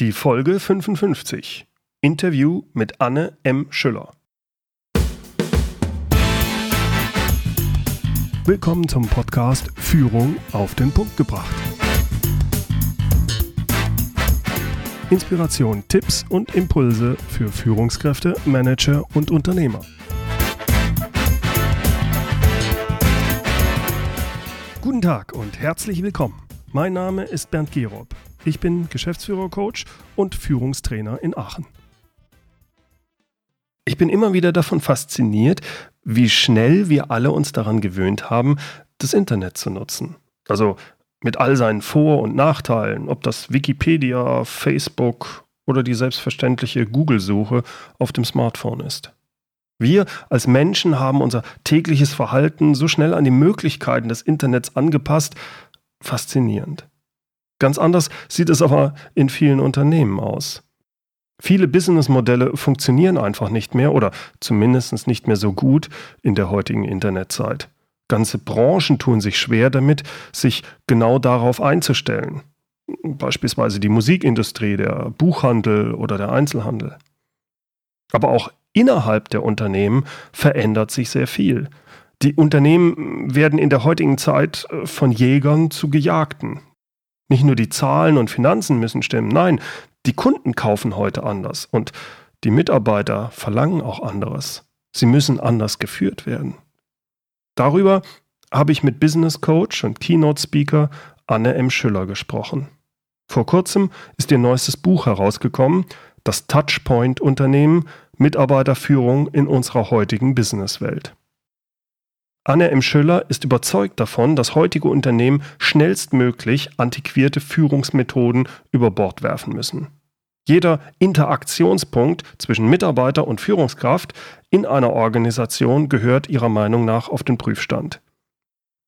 Die Folge 55. Interview mit Anne M. Schüller. Willkommen zum Podcast Führung auf den Punkt gebracht. Inspiration, Tipps und Impulse für Führungskräfte, Manager und Unternehmer. Guten Tag und herzlich willkommen. Mein Name ist Bernd Gerob. Ich bin Geschäftsführer-Coach und Führungstrainer in Aachen. Ich bin immer wieder davon fasziniert, wie schnell wir alle uns daran gewöhnt haben, das Internet zu nutzen. Also mit all seinen Vor- und Nachteilen, ob das Wikipedia, Facebook oder die selbstverständliche Google-Suche auf dem Smartphone ist. Wir als Menschen haben unser tägliches Verhalten so schnell an die Möglichkeiten des Internets angepasst, faszinierend. Ganz anders sieht es aber in vielen Unternehmen aus. Viele Businessmodelle funktionieren einfach nicht mehr oder zumindest nicht mehr so gut in der heutigen Internetzeit. Ganze Branchen tun sich schwer damit, sich genau darauf einzustellen. Beispielsweise die Musikindustrie, der Buchhandel oder der Einzelhandel. Aber auch innerhalb der Unternehmen verändert sich sehr viel. Die Unternehmen werden in der heutigen Zeit äh, von Jägern zu Gejagten. Nicht nur die Zahlen und Finanzen müssen stimmen, nein, die Kunden kaufen heute anders und die Mitarbeiter verlangen auch anderes. Sie müssen anders geführt werden. Darüber habe ich mit Business Coach und Keynote Speaker Anne M. Schüller gesprochen. Vor kurzem ist ihr neuestes Buch herausgekommen, das Touchpoint Unternehmen Mitarbeiterführung in unserer heutigen Businesswelt. Anne M. Schüller ist überzeugt davon, dass heutige Unternehmen schnellstmöglich antiquierte Führungsmethoden über Bord werfen müssen. Jeder Interaktionspunkt zwischen Mitarbeiter und Führungskraft in einer Organisation gehört ihrer Meinung nach auf den Prüfstand.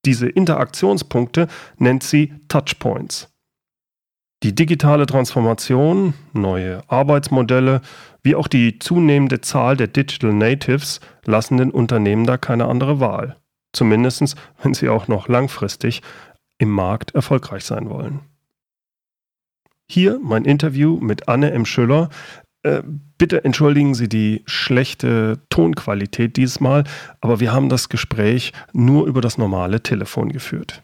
Diese Interaktionspunkte nennt sie Touchpoints. Die digitale Transformation, neue Arbeitsmodelle wie auch die zunehmende Zahl der Digital Natives lassen den Unternehmen da keine andere Wahl. Zumindest, wenn sie auch noch langfristig im Markt erfolgreich sein wollen. Hier mein Interview mit Anne M. Schüller. Äh, bitte entschuldigen Sie die schlechte Tonqualität dieses Mal, aber wir haben das Gespräch nur über das normale Telefon geführt.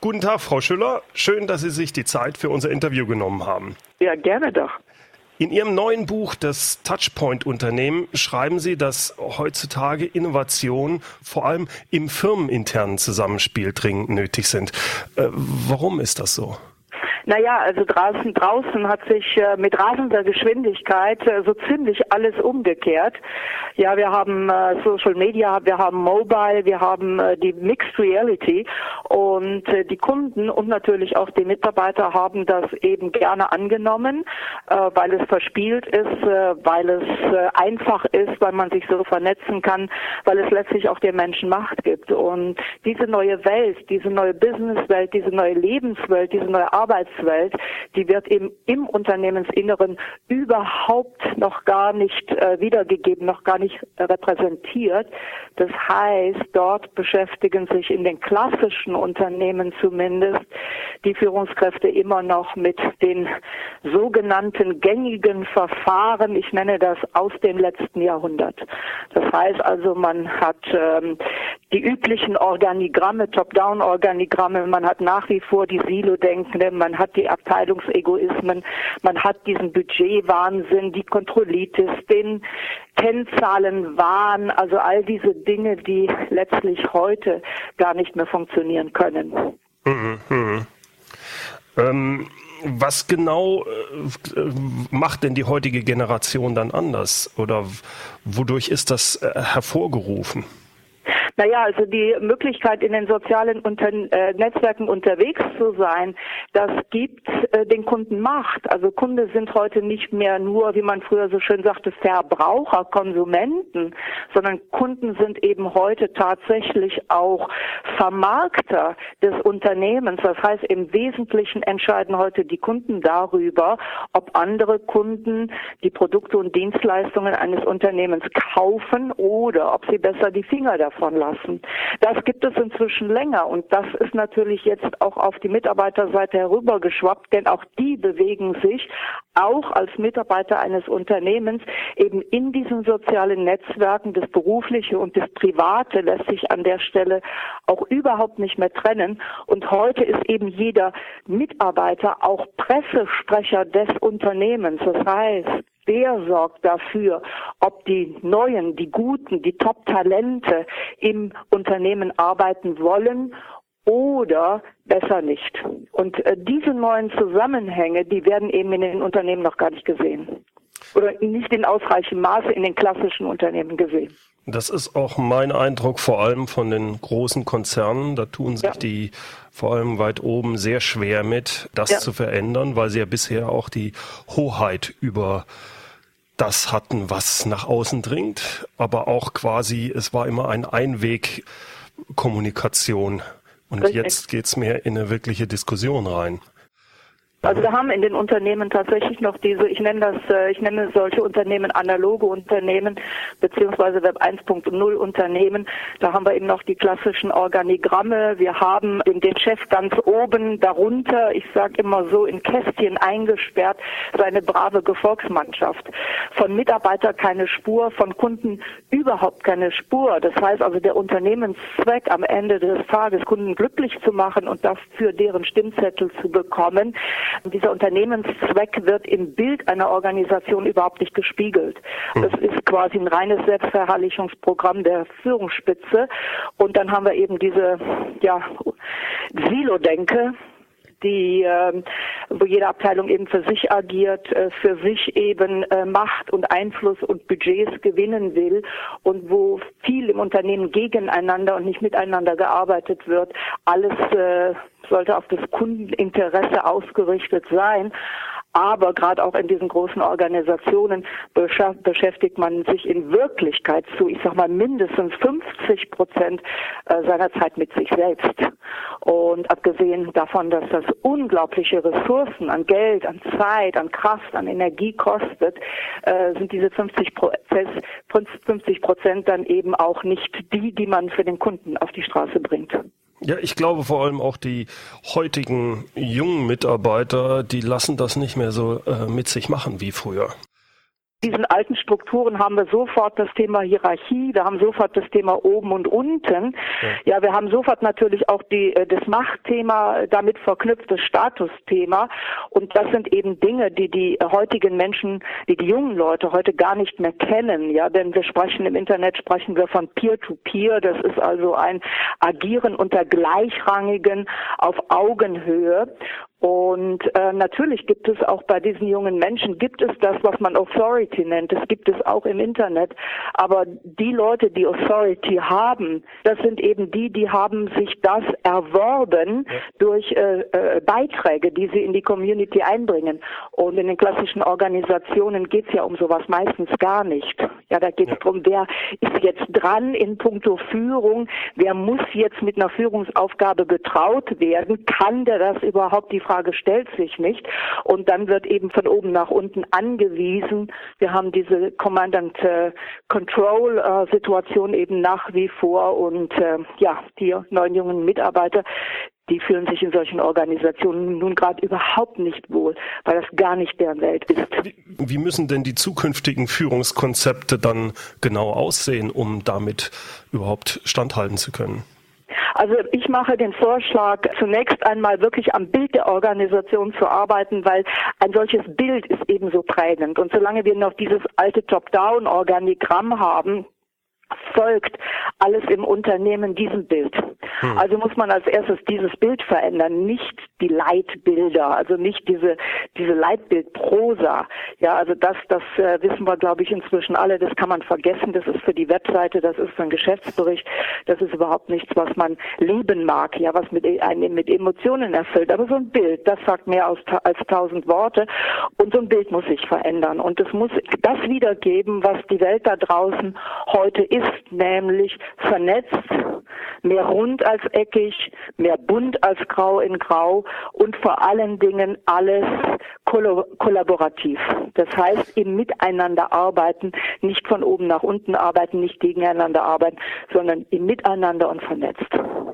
Guten Tag, Frau Schüller. Schön, dass Sie sich die Zeit für unser Interview genommen haben. Ja, gerne doch. In Ihrem neuen Buch, das Touchpoint-Unternehmen, schreiben Sie, dass heutzutage Innovationen vor allem im firmeninternen Zusammenspiel dringend nötig sind. Äh, warum ist das so? Naja, also draußen, draußen hat sich äh, mit rasender Geschwindigkeit äh, so ziemlich alles umgekehrt. Ja, wir haben äh, Social Media, wir haben Mobile, wir haben die Mixed Reality und die Kunden und natürlich auch die Mitarbeiter haben das eben gerne angenommen, weil es verspielt ist, weil es einfach ist, weil man sich so vernetzen kann, weil es letztlich auch den Menschen Macht gibt. Und diese neue Welt, diese neue Businesswelt, diese neue Lebenswelt, diese neue Arbeits Arbeitswelt, die wird eben im Unternehmensinneren überhaupt noch gar nicht äh, wiedergegeben, noch gar nicht repräsentiert. Das heißt, dort beschäftigen sich in den klassischen Unternehmen zumindest die Führungskräfte immer noch mit den sogenannten gängigen Verfahren. Ich nenne das aus dem letzten Jahrhundert. Das heißt also, man hat ähm, die üblichen Organigramme, Top-Down-Organigramme, man hat nach wie vor die Silo-Denkende, man hat die Abteilungsegoismen, man hat diesen Budgetwahnsinn, die Kontrollitis, den Kennzahlenwahn, also all diese Dinge, die letztlich heute gar nicht mehr funktionieren können. Mhm, mh. ähm, was genau äh, macht denn die heutige Generation dann anders? Oder wodurch ist das äh, hervorgerufen? Naja, also die Möglichkeit, in den sozialen Unter äh, Netzwerken unterwegs zu sein, das gibt äh, den Kunden Macht. Also Kunde sind heute nicht mehr nur, wie man früher so schön sagte, Verbraucher, Konsumenten, sondern Kunden sind eben heute tatsächlich auch Vermarkter des Unternehmens. Das heißt, im Wesentlichen entscheiden heute die Kunden darüber, ob andere Kunden die Produkte und Dienstleistungen eines Unternehmens kaufen oder ob sie besser die Finger davon lassen lassen. Das gibt es inzwischen länger und das ist natürlich jetzt auch auf die Mitarbeiterseite herübergeschwappt, denn auch die bewegen sich auch als Mitarbeiter eines Unternehmens eben in diesen sozialen Netzwerken. Das Berufliche und das Private lässt sich an der Stelle auch überhaupt nicht mehr trennen. Und heute ist eben jeder Mitarbeiter auch Pressesprecher des Unternehmens. Das heißt, Wer sorgt dafür, ob die Neuen, die Guten, die Top-Talente im Unternehmen arbeiten wollen oder besser nicht. Und äh, diese neuen Zusammenhänge, die werden eben in den Unternehmen noch gar nicht gesehen. Oder nicht in ausreichendem Maße in den klassischen Unternehmen gesehen. Das ist auch mein Eindruck, vor allem von den großen Konzernen. Da tun sich ja. die vor allem weit oben sehr schwer mit, das ja. zu verändern, weil sie ja bisher auch die Hoheit über das hatten, was nach außen dringt, aber auch quasi, es war immer ein Einwegkommunikation. Und Richtig. jetzt geht's mehr in eine wirkliche Diskussion rein. Also wir haben in den Unternehmen tatsächlich noch diese, ich nenne das, äh, ich nenne solche Unternehmen analoge Unternehmen beziehungsweise Web 1.0 Unternehmen. Da haben wir eben noch die klassischen Organigramme. Wir haben den Chef ganz oben, darunter, ich sage immer so in Kästchen eingesperrt, seine brave Gefolgsmannschaft. Von Mitarbeiter keine Spur, von Kunden überhaupt keine Spur. Das heißt also der Unternehmenszweck am Ende des Tages, Kunden glücklich zu machen und dafür deren Stimmzettel zu bekommen, dieser Unternehmenszweck wird im Bild einer Organisation überhaupt nicht gespiegelt. Hm. Das ist quasi ein reines Selbstverherrlichungsprogramm der Führungsspitze. Und dann haben wir eben diese ja, Silo-Denke, die, äh, wo jede Abteilung eben für sich agiert, äh, für sich eben äh, Macht und Einfluss und Budgets gewinnen will und wo viel im Unternehmen gegeneinander und nicht miteinander gearbeitet wird. Alles äh, sollte auf das Kundeninteresse ausgerichtet sein. Aber gerade auch in diesen großen Organisationen beschäftigt man sich in Wirklichkeit zu, ich sag mal, mindestens 50 Prozent äh, seiner Zeit mit sich selbst. Und abgesehen davon, dass das unglaubliche Ressourcen an Geld, an Zeit, an Kraft, an Energie kostet, äh, sind diese 50 Prozent dann eben auch nicht die, die man für den Kunden auf die Straße bringt. Ja, ich glaube vor allem auch die heutigen jungen Mitarbeiter, die lassen das nicht mehr so äh, mit sich machen wie früher diesen alten Strukturen haben wir sofort das Thema Hierarchie, wir haben sofort das Thema oben und unten. Ja, ja wir haben sofort natürlich auch die, äh, das Machtthema damit verknüpft, das Statusthema. Und das sind eben Dinge, die die heutigen Menschen, die die jungen Leute heute gar nicht mehr kennen. Ja, denn wir sprechen im Internet, sprechen wir von Peer-to-Peer. -Peer. Das ist also ein Agieren unter Gleichrangigen auf Augenhöhe. Und äh, natürlich gibt es auch bei diesen jungen Menschen, gibt es das, was man Authority nennt. Das gibt es auch im Internet. Aber die Leute, die Authority haben, das sind eben die, die haben sich das erworben ja. durch äh, äh, Beiträge, die sie in die Community einbringen. Und in den klassischen Organisationen geht es ja um sowas meistens gar nicht. Ja, da geht es ja. darum, wer ist jetzt dran in puncto Führung, wer muss jetzt mit einer Führungsaufgabe betraut werden, kann der das überhaupt die Frage stellt sich nicht. Und dann wird eben von oben nach unten angewiesen. Wir haben diese Command and äh, Control äh, Situation eben nach wie vor und äh, ja, die neuen jungen Mitarbeiter, die fühlen sich in solchen Organisationen nun gerade überhaupt nicht wohl, weil das gar nicht deren Welt ist. Wie, müssen denn die zukünftigen Führungskonzepte dann genau aussehen, um damit überhaupt standhalten zu können? Also ich mache den Vorschlag, zunächst einmal wirklich am Bild der Organisation zu arbeiten, weil ein solches Bild ist ebenso prägend. Und solange wir noch dieses alte Top-Down-Organigramm haben, folgt alles im Unternehmen diesem Bild. Hm. Also muss man als erstes dieses Bild verändern, nicht die Leitbilder, also nicht diese diese Leitbildprosa. Ja, also das das äh, wissen wir glaube ich inzwischen alle, das kann man vergessen, das ist für die Webseite, das ist für einen Geschäftsbericht, das ist überhaupt nichts, was man leben mag, ja, was mit einem mit Emotionen erfüllt, aber so ein Bild, das sagt mehr als, als tausend Worte. Und so ein Bild muss sich verändern. Und es muss das wiedergeben, was die Welt da draußen heute ist nämlich vernetzt mehr rund als eckig, mehr bunt als grau in grau und vor allen Dingen alles kollaborativ. Das heißt, im Miteinander arbeiten, nicht von oben nach unten arbeiten, nicht gegeneinander arbeiten, sondern im Miteinander und vernetzt.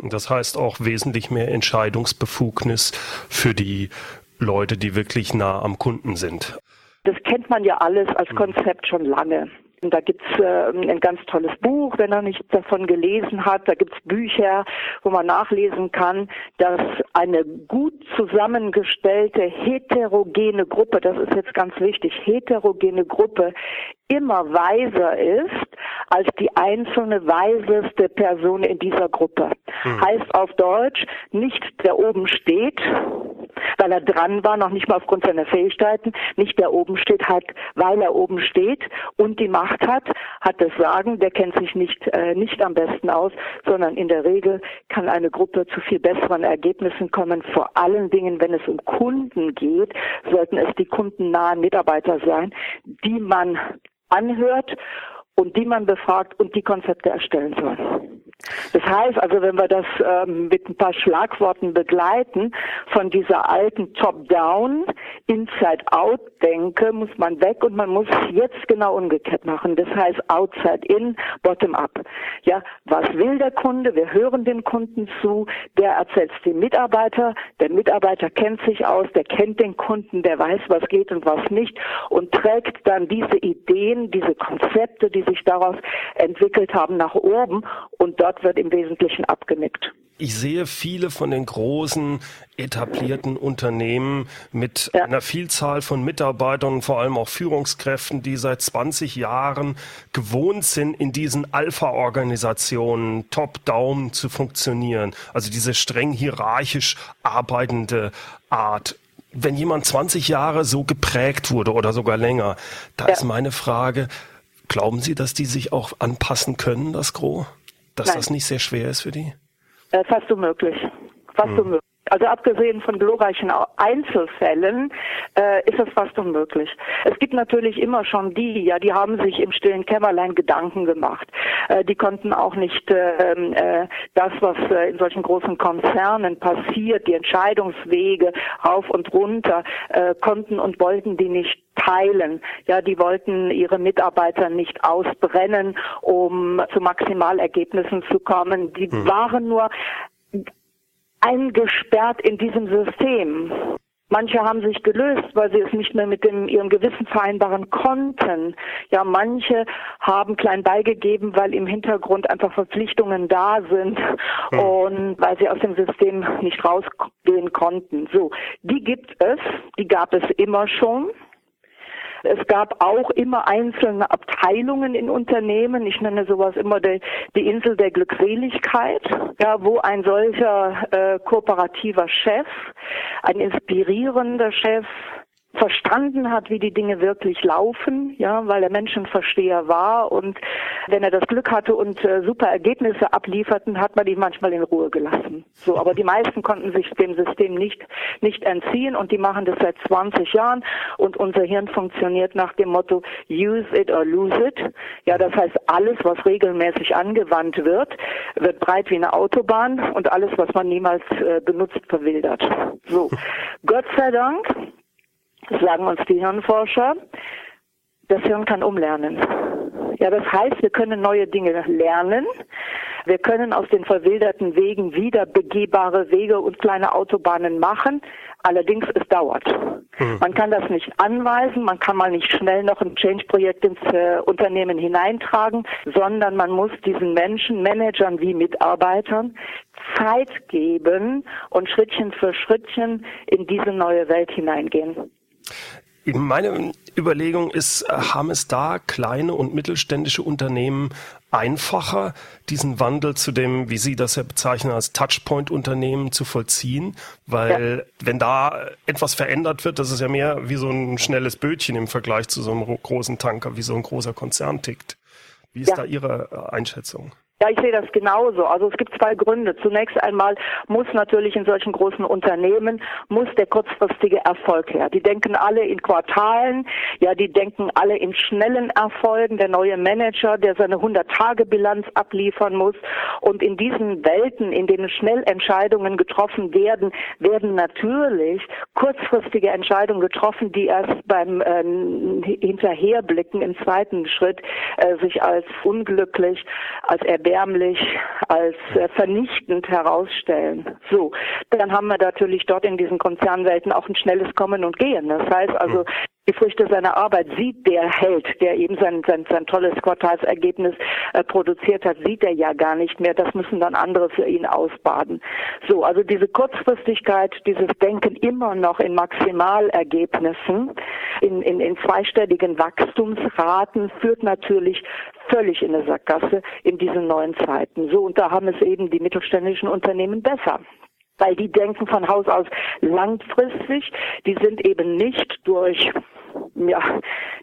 Das heißt auch wesentlich mehr Entscheidungsbefugnis für die Leute, die wirklich nah am Kunden sind. Das kennt man ja alles als Konzept schon lange. Und da gibt's äh, ein ganz tolles Buch, wenn er nichts davon gelesen hat. Da gibt's Bücher, wo man nachlesen kann, dass eine gut zusammengestellte heterogene Gruppe, das ist jetzt ganz wichtig, heterogene Gruppe immer weiser ist als die einzelne weiseste Person in dieser Gruppe. Hm. Heißt auf Deutsch, nicht der oben steht, weil er dran war, noch nicht mal aufgrund seiner Fähigkeiten, nicht der oben steht, hat, weil er oben steht und die Macht hat, hat das Sagen, der kennt sich nicht, äh, nicht am besten aus, sondern in der Regel kann eine Gruppe zu viel besseren Ergebnissen kommen. Vor allen Dingen, wenn es um Kunden geht, sollten es die kundennahen Mitarbeiter sein, die man anhört und die man befragt und die Konzepte erstellen soll. Das heißt also, wenn wir das ähm, mit ein paar Schlagworten begleiten, von dieser alten Top-Down, Inside-Out-Denke muss man weg und man muss jetzt genau umgekehrt machen. Das heißt Outside-In, Bottom-Up. Ja, was will der Kunde? Wir hören dem Kunden zu. Der erzählt es dem Mitarbeiter. Der Mitarbeiter kennt sich aus, der kennt den Kunden, der weiß, was geht und was nicht und trägt dann diese Ideen, diese Konzepte, die sich daraus entwickelt haben, nach oben und dort wird im Wesentlichen abgenickt. Ich sehe viele von den großen etablierten Unternehmen mit ja. einer Vielzahl von Mitarbeitern und vor allem auch Führungskräften, die seit 20 Jahren gewohnt sind, in diesen Alpha-Organisationen top-down zu funktionieren. Also diese streng hierarchisch arbeitende Art wenn jemand 20 Jahre so geprägt wurde oder sogar länger, da ja. ist meine Frage, glauben Sie, dass die sich auch anpassen können, das Gros? Dass Nein. das nicht sehr schwer ist für die? Äh, fast unmöglich. Fast hm. unmöglich. Also abgesehen von glorreichen Einzelfällen äh, ist das fast unmöglich. Es gibt natürlich immer schon die, ja, die haben sich im stillen Kämmerlein Gedanken gemacht. Äh, die konnten auch nicht äh, äh, das, was äh, in solchen großen Konzernen passiert, die Entscheidungswege rauf und runter, äh, konnten und wollten die nicht teilen. Ja, die wollten ihre Mitarbeiter nicht ausbrennen, um zu Maximalergebnissen zu kommen. Die hm. waren nur eingesperrt in diesem System. Manche haben sich gelöst, weil sie es nicht mehr mit dem, ihrem Gewissen vereinbaren konnten. Ja, manche haben klein beigegeben, weil im Hintergrund einfach Verpflichtungen da sind hm. und weil sie aus dem System nicht rausgehen konnten. So, die gibt es, die gab es immer schon. Es gab auch immer einzelne Abteilungen in Unternehmen. Ich nenne sowas immer die, die Insel der Glückseligkeit, ja, wo ein solcher äh, kooperativer Chef, ein inspirierender Chef, verstanden hat, wie die Dinge wirklich laufen, ja, weil er Menschenversteher war und wenn er das Glück hatte und äh, super Ergebnisse ablieferten, hat man ihn manchmal in Ruhe gelassen. So, aber die meisten konnten sich dem System nicht nicht entziehen und die machen das seit 20 Jahren und unser Hirn funktioniert nach dem Motto use it or lose it. Ja, das heißt alles, was regelmäßig angewandt wird, wird breit wie eine Autobahn und alles, was man niemals äh, benutzt, verwildert. So, Gott sei Dank sagen uns die Hirnforscher, das Hirn kann umlernen. Ja, das heißt, wir können neue Dinge lernen. Wir können aus den verwilderten Wegen wieder begehbare Wege und kleine Autobahnen machen. Allerdings, es dauert. Hm. Man kann das nicht anweisen, man kann mal nicht schnell noch ein Change-Projekt ins äh, Unternehmen hineintragen, sondern man muss diesen Menschen, Managern wie Mitarbeitern, Zeit geben und Schrittchen für Schrittchen in diese neue Welt hineingehen. Meine Überlegung ist, haben es da kleine und mittelständische Unternehmen einfacher, diesen Wandel zu dem, wie Sie das ja bezeichnen, als Touchpoint-Unternehmen zu vollziehen? Weil ja. wenn da etwas verändert wird, das ist ja mehr wie so ein schnelles Bötchen im Vergleich zu so einem großen Tanker, wie so ein großer Konzern tickt. Wie ist ja. da Ihre Einschätzung? Ja, ich sehe das genauso. Also es gibt zwei Gründe. Zunächst einmal muss natürlich in solchen großen Unternehmen muss der kurzfristige Erfolg her. Die denken alle in Quartalen, ja, die denken alle in schnellen Erfolgen. Der neue Manager, der seine 100-Tage-Bilanz abliefern muss. Und in diesen Welten, in denen schnell Entscheidungen getroffen werden, werden natürlich kurzfristige Entscheidungen getroffen, die erst beim äh, Hinterherblicken im zweiten Schritt äh, sich als unglücklich, als erbärmlich, als äh, vernichtend herausstellen. So, dann haben wir natürlich dort in diesen Konzernwelten auch ein schnelles Kommen und Gehen. Das heißt also, die Früchte seiner Arbeit sieht der Held, der eben sein, sein, sein tolles Quartalsergebnis äh, produziert hat, sieht er ja gar nicht mehr. Das müssen dann andere für ihn ausbaden. So, also diese Kurzfristigkeit, dieses Denken immer noch in Maximalergebnissen, in, in, in zweistelligen Wachstumsraten führt natürlich völlig in der Sackgasse in diesen neuen Zeiten. So, und da haben es eben die mittelständischen Unternehmen besser weil die denken von Haus aus langfristig, die sind eben nicht durch ja,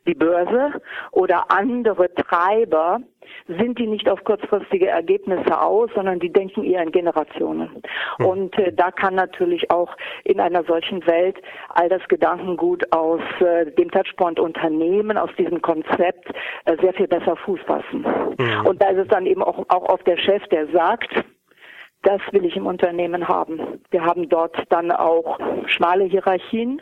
die Börse oder andere Treiber sind die nicht auf kurzfristige Ergebnisse aus, sondern die denken eher in Generationen. Hm. Und äh, da kann natürlich auch in einer solchen Welt all das Gedankengut aus äh, dem Touchpoint-Unternehmen, aus diesem Konzept äh, sehr viel besser Fuß fassen. Hm. Und da ist es dann eben auch, auch oft der Chef, der sagt, das will ich im Unternehmen haben. Wir haben dort dann auch schmale Hierarchien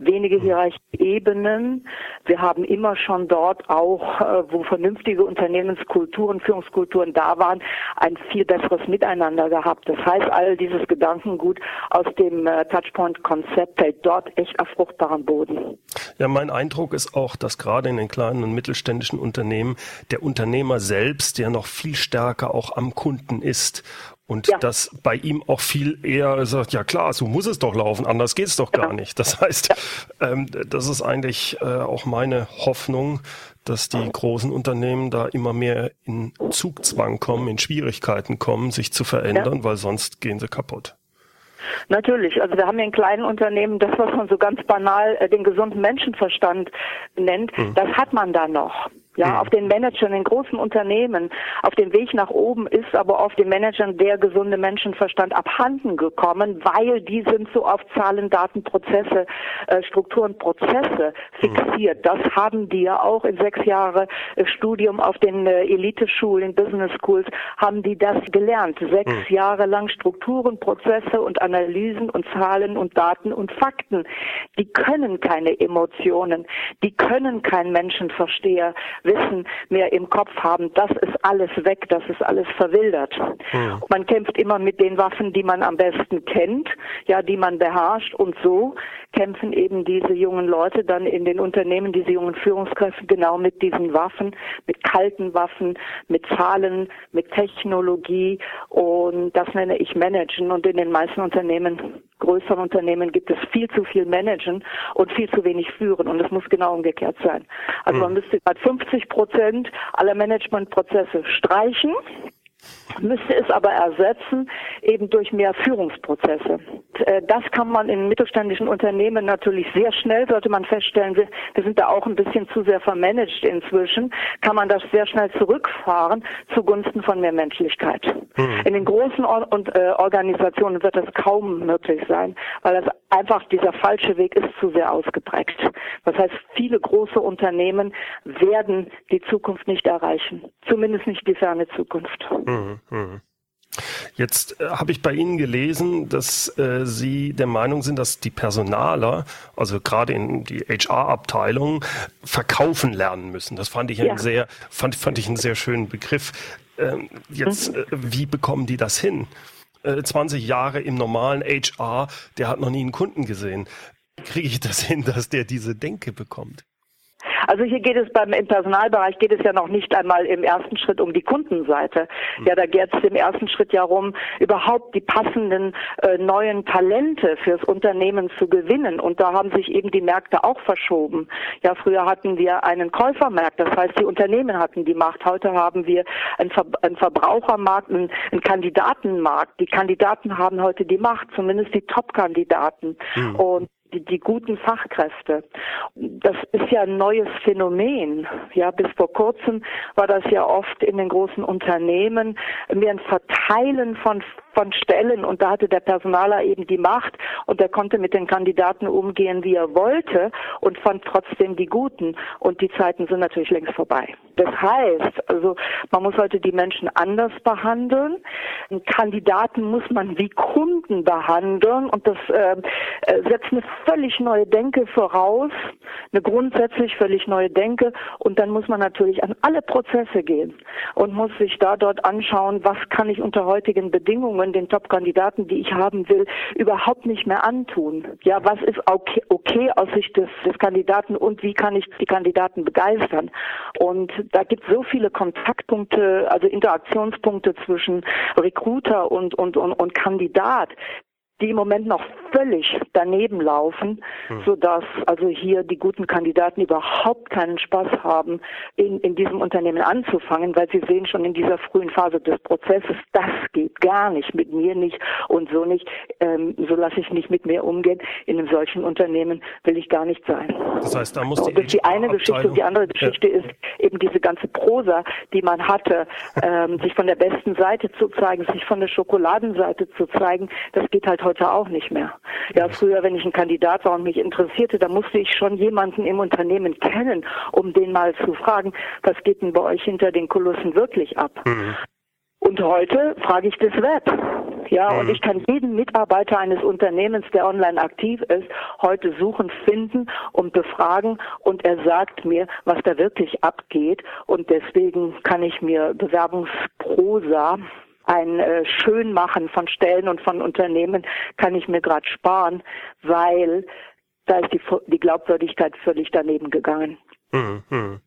wenige Hierarchieebenen. Wir haben immer schon dort auch, äh, wo vernünftige Unternehmenskulturen, Führungskulturen da waren, ein viel besseres Miteinander gehabt. Das heißt, all dieses Gedankengut aus dem äh, Touchpoint-Konzept fällt dort echt auf fruchtbaren Boden. Ja, mein Eindruck ist auch, dass gerade in den kleinen und mittelständischen Unternehmen der Unternehmer selbst ja noch viel stärker auch am Kunden ist und ja. dass bei ihm auch viel eher sagt, ja klar, so muss es doch laufen, anders geht es doch genau. gar nicht. Das heißt, ähm, das ist eigentlich äh, auch meine Hoffnung, dass die großen Unternehmen da immer mehr in Zugzwang kommen, in Schwierigkeiten kommen, sich zu verändern, ja. weil sonst gehen sie kaputt. Natürlich. Also wir haben in kleinen Unternehmen das, was man so ganz banal äh, den gesunden Menschenverstand nennt, mhm. das hat man da noch ja, auf den Managern in großen Unternehmen. Auf dem Weg nach oben ist aber auf den Managern der gesunde Menschenverstand abhanden gekommen, weil die sind so auf Zahlen, Daten, Prozesse, äh, Strukturen, Prozesse fixiert. Das haben die ja auch in sechs Jahre äh, Studium auf den äh, Eliteschulen, Business Schools, haben die das gelernt. Sechs mhm. Jahre lang Strukturen, Prozesse und Analysen und Zahlen und Daten und Fakten. Die können keine Emotionen, die können kein Menschenversteher Wissen mehr im Kopf haben, das ist alles weg, das ist alles verwildert. Mhm. Man kämpft immer mit den Waffen, die man am besten kennt, ja, die man beherrscht und so kämpfen eben diese jungen Leute dann in den Unternehmen, diese jungen Führungskräfte genau mit diesen Waffen, mit kalten Waffen, mit Zahlen, mit Technologie und das nenne ich Managen und in den meisten Unternehmen, größeren Unternehmen gibt es viel zu viel Managen und viel zu wenig führen. Und es muss genau umgekehrt sein. Also man müsste gerade 50 Prozent aller Managementprozesse streichen müsste es aber ersetzen eben durch mehr Führungsprozesse. Äh, das kann man in mittelständischen Unternehmen natürlich sehr schnell, sollte man feststellen, wir, wir sind da auch ein bisschen zu sehr vermanagt inzwischen, kann man das sehr schnell zurückfahren zugunsten von mehr Menschlichkeit. Mhm. In den großen Or und, äh, Organisationen wird das kaum möglich sein, weil das einfach dieser falsche Weg ist zu sehr ausgeprägt. Das heißt, viele große Unternehmen werden die Zukunft nicht erreichen, zumindest nicht die ferne Zukunft. Mhm. Mhm. Jetzt äh, habe ich bei Ihnen gelesen, dass äh, Sie der Meinung sind, dass die Personaler, also gerade in die HR-Abteilung, verkaufen lernen müssen. Das fand ich ja. einen sehr, fand, fand ich einen sehr schönen Begriff. Ähm, jetzt, mhm. äh, wie bekommen die das hin? 20 äh, Jahre im normalen HR, der hat noch nie einen Kunden gesehen. Kriege ich das hin, dass der diese Denke bekommt? Also hier geht es beim im Personalbereich geht es ja noch nicht einmal im ersten Schritt um die Kundenseite. Hm. Ja, da geht es im ersten Schritt ja darum, überhaupt die passenden äh, neuen Talente fürs Unternehmen zu gewinnen. Und da haben sich eben die Märkte auch verschoben. Ja, früher hatten wir einen Käufermarkt, das heißt, die Unternehmen hatten die Macht. Heute haben wir einen, Ver einen Verbrauchermarkt, einen, einen, Kandidatenmarkt. Die Kandidaten haben heute die Macht, zumindest die Top-Kandidaten. Hm. Und die, die guten Fachkräfte. Das ist ja ein neues Phänomen. Ja, bis vor kurzem war das ja oft in den großen Unternehmen mehr ein Verteilen von von Stellen und da hatte der Personaler eben die Macht und er konnte mit den Kandidaten umgehen, wie er wollte und fand trotzdem die Guten und die Zeiten sind natürlich längst vorbei. Das heißt, also man muss heute die Menschen anders behandeln. Kandidaten muss man wie Kunden behandeln und das äh, äh, setzt eine völlig neue Denke voraus, eine grundsätzlich völlig neue Denke und dann muss man natürlich an alle Prozesse gehen und muss sich da dort anschauen, was kann ich unter heutigen Bedingungen den Top-Kandidaten, die ich haben will, überhaupt nicht mehr antun. Ja, was ist okay, okay aus Sicht des, des Kandidaten und wie kann ich die Kandidaten begeistern? Und da gibt es so viele Kontaktpunkte, also Interaktionspunkte zwischen Recruiter und, und, und, und Kandidat, die im Moment noch völlig daneben laufen, hm. sodass also hier die guten Kandidaten überhaupt keinen Spaß haben, in, in diesem Unternehmen anzufangen, weil sie sehen schon in dieser frühen Phase des Prozesses, das geht gar nicht, mit mir nicht und so nicht, ähm, so lasse ich nicht mit mir umgehen. In einem solchen Unternehmen will ich gar nicht sein. Das heißt, da muss die, das ist die eine Geschichte und die andere Geschichte ja. ist eben diese ganze Prosa, die man hatte, ähm, sich von der besten Seite zu zeigen, sich von der Schokoladenseite zu zeigen, das geht halt heute auch nicht mehr. Ja, früher, wenn ich ein Kandidat war und mich interessierte, da musste ich schon jemanden im Unternehmen kennen, um den mal zu fragen, was geht denn bei euch hinter den Kulissen wirklich ab? Mhm. Und heute frage ich das Web. Ja, mhm. und ich kann jeden Mitarbeiter eines Unternehmens, der online aktiv ist, heute suchen, finden und befragen und er sagt mir, was da wirklich abgeht. Und deswegen kann ich mir Bewerbungsprosa ein äh, Schönmachen von Stellen und von Unternehmen kann ich mir gerade sparen, weil da ist die, die Glaubwürdigkeit völlig daneben gegangen. Mhm.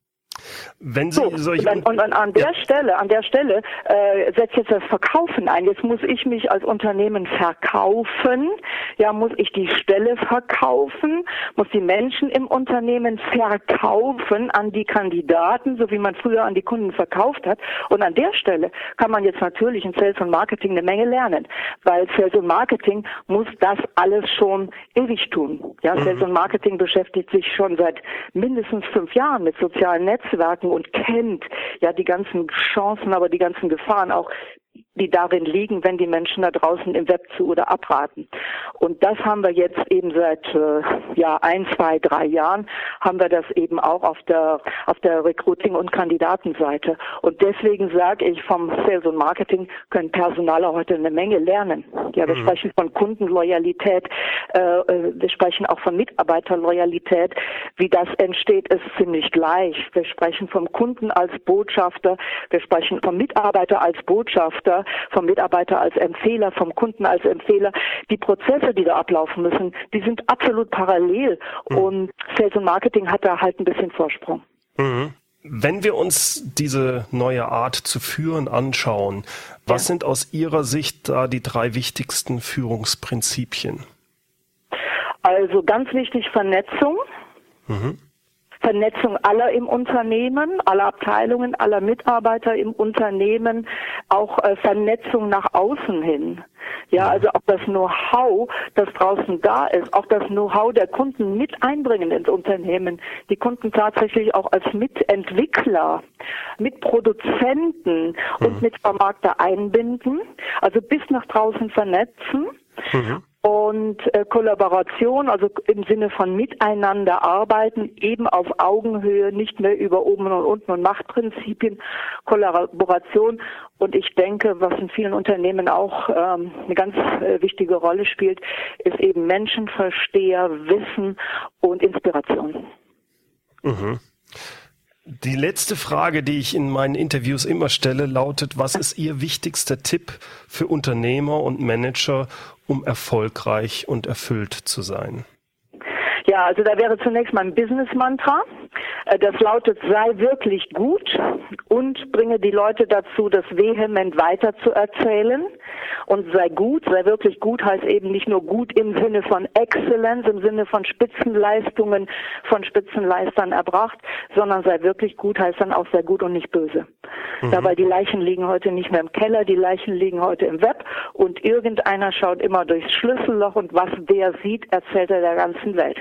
Wenn Sie so, solche und, und, und an der ja. Stelle, an der Stelle äh, setzt jetzt das Verkaufen ein. Jetzt muss ich mich als Unternehmen verkaufen. Ja, muss ich die Stelle verkaufen, muss die Menschen im Unternehmen verkaufen an die Kandidaten, so wie man früher an die Kunden verkauft hat. Und an der Stelle kann man jetzt natürlich in Sales und Marketing eine Menge lernen, weil Sales und Marketing muss das alles schon ewig tun. Ja, mhm. Sales und Marketing beschäftigt sich schon seit mindestens fünf Jahren mit sozialen Netzen Netzwerken und kennt ja die ganzen Chancen, aber die ganzen Gefahren auch die darin liegen, wenn die Menschen da draußen im Web zu oder abraten. Und das haben wir jetzt eben seit äh, ja ein, zwei, drei Jahren haben wir das eben auch auf der auf der Recruiting und Kandidatenseite. Und deswegen sage ich, vom Sales und Marketing können Personaler heute eine Menge lernen. Ja, wir mhm. sprechen von Kundenloyalität, äh, äh, wir sprechen auch von Mitarbeiterloyalität. Wie das entsteht, ist ziemlich gleich. Wir sprechen vom Kunden als Botschafter, wir sprechen vom Mitarbeiter als Botschafter vom Mitarbeiter als Empfehler, vom Kunden als Empfehler. Die Prozesse, die da ablaufen müssen, die sind absolut parallel mhm. und Sales und Marketing hat da halt ein bisschen Vorsprung. Mhm. Wenn wir uns diese neue Art zu führen anschauen, was ja. sind aus Ihrer Sicht da die drei wichtigsten Führungsprinzipien? Also ganz wichtig Vernetzung. Mhm. Vernetzung aller im Unternehmen, aller Abteilungen, aller Mitarbeiter im Unternehmen, auch äh, Vernetzung nach außen hin. Ja, also auch das Know-how, das draußen da ist, auch das Know-how der Kunden mit einbringen ins Unternehmen, die Kunden tatsächlich auch als Mitentwickler, Mitproduzenten mhm. und Mitvermarkter einbinden, also bis nach draußen vernetzen. Mhm und äh, Kollaboration, also im Sinne von miteinander arbeiten, eben auf Augenhöhe, nicht mehr über oben und unten und Machtprinzipien, Kollaboration. Und ich denke, was in vielen Unternehmen auch ähm, eine ganz äh, wichtige Rolle spielt, ist eben Menschenversteher, Wissen und Inspiration. Mhm. Die letzte Frage, die ich in meinen Interviews immer stelle, lautet, was ist Ihr wichtigster Tipp für Unternehmer und Manager, um erfolgreich und erfüllt zu sein? Ja, also da wäre zunächst mein Business-Mantra. Äh, das lautet, sei wirklich gut und bringe die Leute dazu, das vehement weiterzuerzählen. Und sei gut, sei wirklich gut heißt eben nicht nur gut im Sinne von Exzellenz, im Sinne von Spitzenleistungen von Spitzenleistern erbracht, sondern sei wirklich gut heißt dann auch sehr gut und nicht böse. Mhm. Ja, weil die Leichen liegen heute nicht mehr im Keller, die Leichen liegen heute im Web und irgendeiner schaut immer durchs Schlüsselloch und was der sieht, erzählt er der ganzen Welt.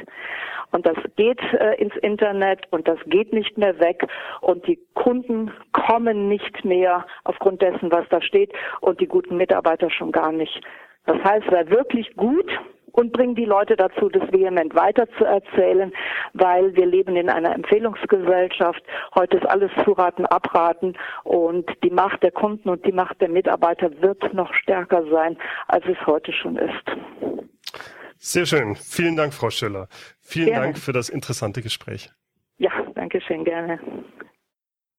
Und das geht äh, ins Internet und das geht nicht mehr weg und die Kunden kommen nicht mehr aufgrund dessen, was da steht und die guten Mitarbeiter schon gar nicht. Das heißt, wer wirklich gut und bringen die Leute dazu, das vehement weiterzuerzählen, weil wir leben in einer Empfehlungsgesellschaft. Heute ist alles zuraten, abraten und die Macht der Kunden und die Macht der Mitarbeiter wird noch stärker sein, als es heute schon ist. Sehr schön. Vielen Dank, Frau Schiller. Vielen gerne. Dank für das interessante Gespräch. Ja, danke schön, gerne.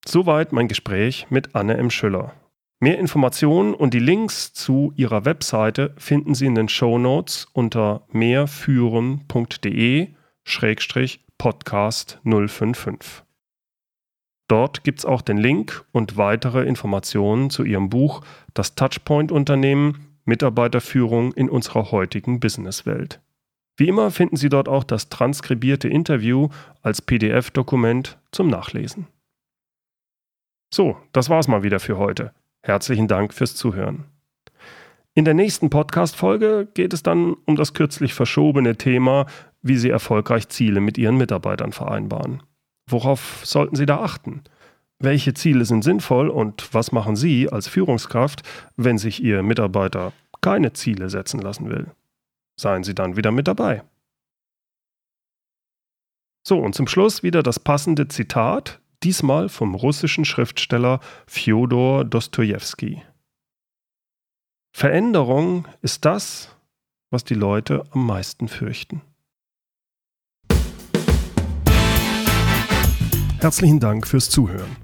Soweit mein Gespräch mit Anne M. Schüller. Mehr Informationen und die Links zu ihrer Webseite finden Sie in den Show Notes unter mehrführen.de-podcast 055. Dort gibt es auch den Link und weitere Informationen zu ihrem Buch Das Touchpoint Unternehmen Mitarbeiterführung in unserer heutigen Businesswelt. Wie immer finden Sie dort auch das transkribierte Interview als PDF-Dokument zum Nachlesen. So, das war's mal wieder für heute. Herzlichen Dank fürs Zuhören. In der nächsten Podcast-Folge geht es dann um das kürzlich verschobene Thema, wie Sie erfolgreich Ziele mit Ihren Mitarbeitern vereinbaren. Worauf sollten Sie da achten? Welche Ziele sind sinnvoll und was machen Sie als Führungskraft, wenn sich Ihr Mitarbeiter keine Ziele setzen lassen will? Seien Sie dann wieder mit dabei. So, und zum Schluss wieder das passende Zitat, diesmal vom russischen Schriftsteller Fjodor Dostojewski. Veränderung ist das, was die Leute am meisten fürchten. Herzlichen Dank fürs Zuhören.